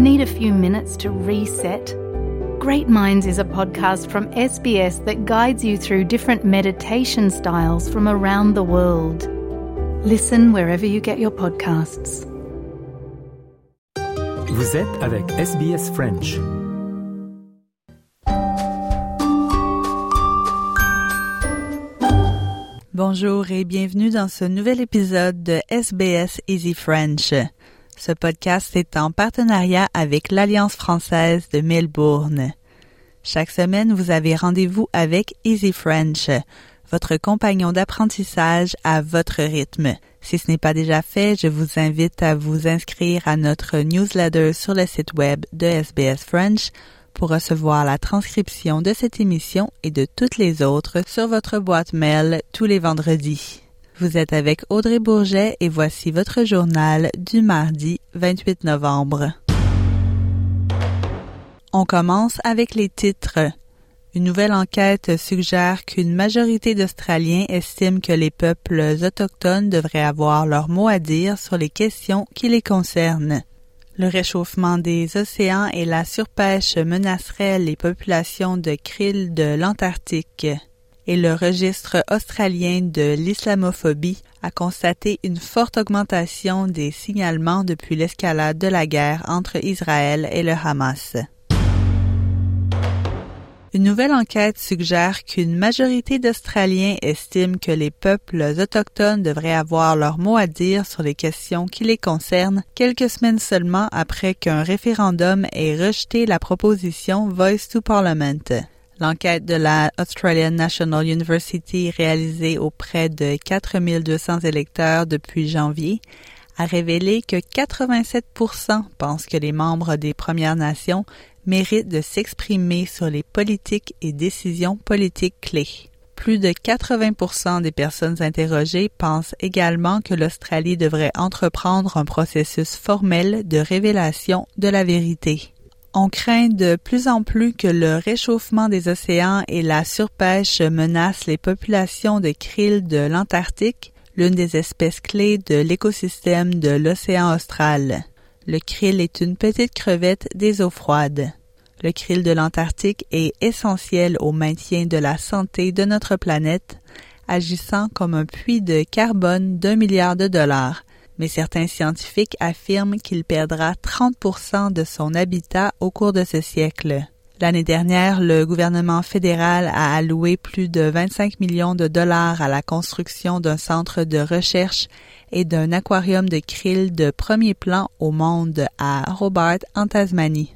Need a few minutes to reset? Great Minds is a podcast from SBS that guides you through different meditation styles from around the world. Listen wherever you get your podcasts. Vous êtes avec SBS French. Bonjour et bienvenue dans ce nouvel épisode de SBS Easy French. Ce podcast est en partenariat avec l'Alliance française de Melbourne. Chaque semaine, vous avez rendez-vous avec Easy French, votre compagnon d'apprentissage à votre rythme. Si ce n'est pas déjà fait, je vous invite à vous inscrire à notre newsletter sur le site web de SBS French pour recevoir la transcription de cette émission et de toutes les autres sur votre boîte mail tous les vendredis. Vous êtes avec Audrey Bourget et voici votre journal du mardi 28 novembre. On commence avec les titres. Une nouvelle enquête suggère qu'une majorité d'Australiens estiment que les peuples autochtones devraient avoir leur mot à dire sur les questions qui les concernent. Le réchauffement des océans et la surpêche menaceraient les populations de krill de l'Antarctique et le registre australien de l'islamophobie a constaté une forte augmentation des signalements depuis l'escalade de la guerre entre Israël et le Hamas. Une nouvelle enquête suggère qu'une majorité d'Australiens estiment que les peuples autochtones devraient avoir leur mot à dire sur les questions qui les concernent quelques semaines seulement après qu'un référendum ait rejeté la proposition Voice to Parliament. L'enquête de la Australian National University réalisée auprès de 4200 électeurs depuis janvier a révélé que 87% pensent que les membres des Premières Nations méritent de s'exprimer sur les politiques et décisions politiques clés. Plus de 80% des personnes interrogées pensent également que l'Australie devrait entreprendre un processus formel de révélation de la vérité. On craint de plus en plus que le réchauffement des océans et la surpêche menacent les populations de krill de l'Antarctique, l'une des espèces clés de l'écosystème de l'océan austral. Le krill est une petite crevette des eaux froides. Le krill de l'Antarctique est essentiel au maintien de la santé de notre planète, agissant comme un puits de carbone d'un milliard de dollars, mais certains scientifiques affirment qu'il perdra 30% de son habitat au cours de ce siècle. L'année dernière, le gouvernement fédéral a alloué plus de 25 millions de dollars à la construction d'un centre de recherche et d'un aquarium de krill de premier plan au monde à Hobart, en Tasmanie.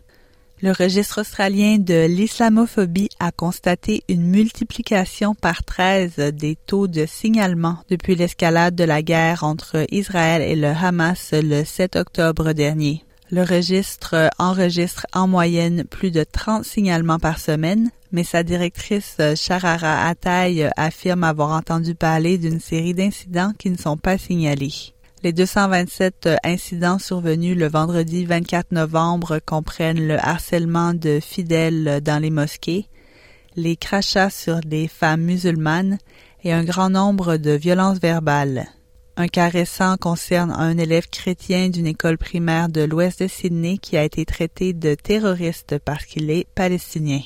Le registre australien de l'islamophobie a constaté une multiplication par 13 des taux de signalement depuis l'escalade de la guerre entre Israël et le Hamas le 7 octobre dernier. Le registre enregistre en moyenne plus de 30 signalements par semaine, mais sa directrice Sharara Atay affirme avoir entendu parler d'une série d'incidents qui ne sont pas signalés. Les 227 incidents survenus le vendredi 24 novembre comprennent le harcèlement de fidèles dans les mosquées, les crachats sur des femmes musulmanes et un grand nombre de violences verbales. Un cas récent concerne un élève chrétien d'une école primaire de l'ouest de Sydney qui a été traité de terroriste parce qu'il est palestinien.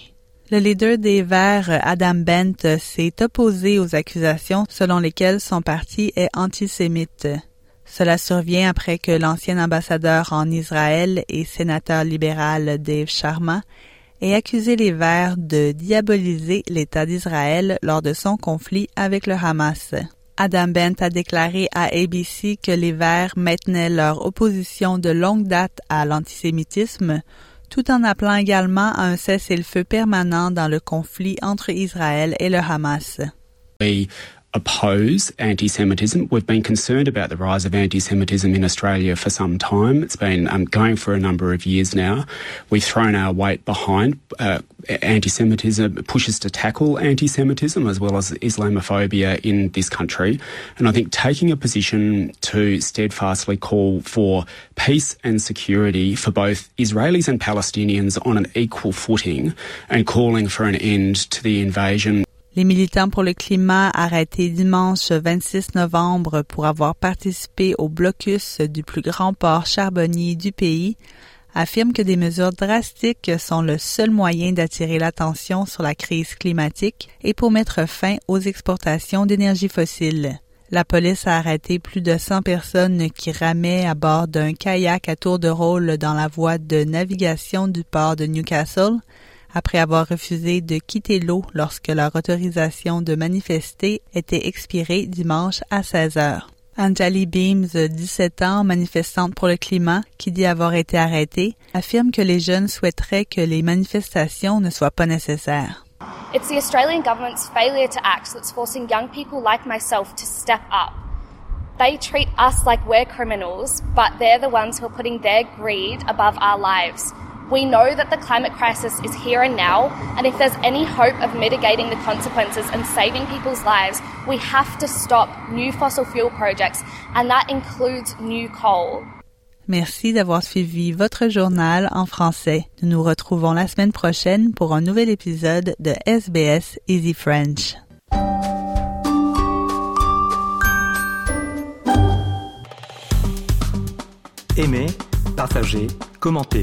Le leader des Verts, Adam Bent, s'est opposé aux accusations selon lesquelles son parti est antisémite. Cela survient après que l'ancien ambassadeur en Israël et sénateur libéral Dave Sharma ait accusé les Verts de diaboliser l'État d'Israël lors de son conflit avec le Hamas. Adam Bent a déclaré à ABC que les Verts maintenaient leur opposition de longue date à l'antisémitisme, tout en appelant également à un cessez-le-feu permanent dans le conflit entre Israël et le Hamas. Oppose anti Semitism. We've been concerned about the rise of anti Semitism in Australia for some time. It's been um, going for a number of years now. We've thrown our weight behind uh, anti Semitism, pushes to tackle anti Semitism as well as Islamophobia in this country. And I think taking a position to steadfastly call for peace and security for both Israelis and Palestinians on an equal footing and calling for an end to the invasion Les militants pour le climat arrêtés dimanche 26 novembre pour avoir participé au blocus du plus grand port charbonnier du pays affirme que des mesures drastiques sont le seul moyen d'attirer l'attention sur la crise climatique et pour mettre fin aux exportations d'énergie fossile. La police a arrêté plus de 100 personnes qui ramaient à bord d'un kayak à tour de rôle dans la voie de navigation du port de Newcastle après avoir refusé de quitter l'eau lorsque leur autorisation de manifester était expirée dimanche à 16 heures. Anjali Beams, 17 ans, manifestante pour le climat, qui dit avoir été arrêtée, affirme que les jeunes souhaiteraient que les manifestations ne soient pas nécessaires. It's the Australian government's failure to act that's forcing young people like myself to step up. They treat us like we're criminals, but they're the ones who are putting their greed above our lives. We know that the climate crisis is here and now, and if there's any hope of mitigating the consequences and saving people's lives, we have to stop new fossil fuel projects, and that includes new coal. Merci d'avoir suivi votre journal en français. Nous nous retrouvons la semaine prochaine pour un nouvel épisode de SBS Easy French. Aimez, partagez, commentez.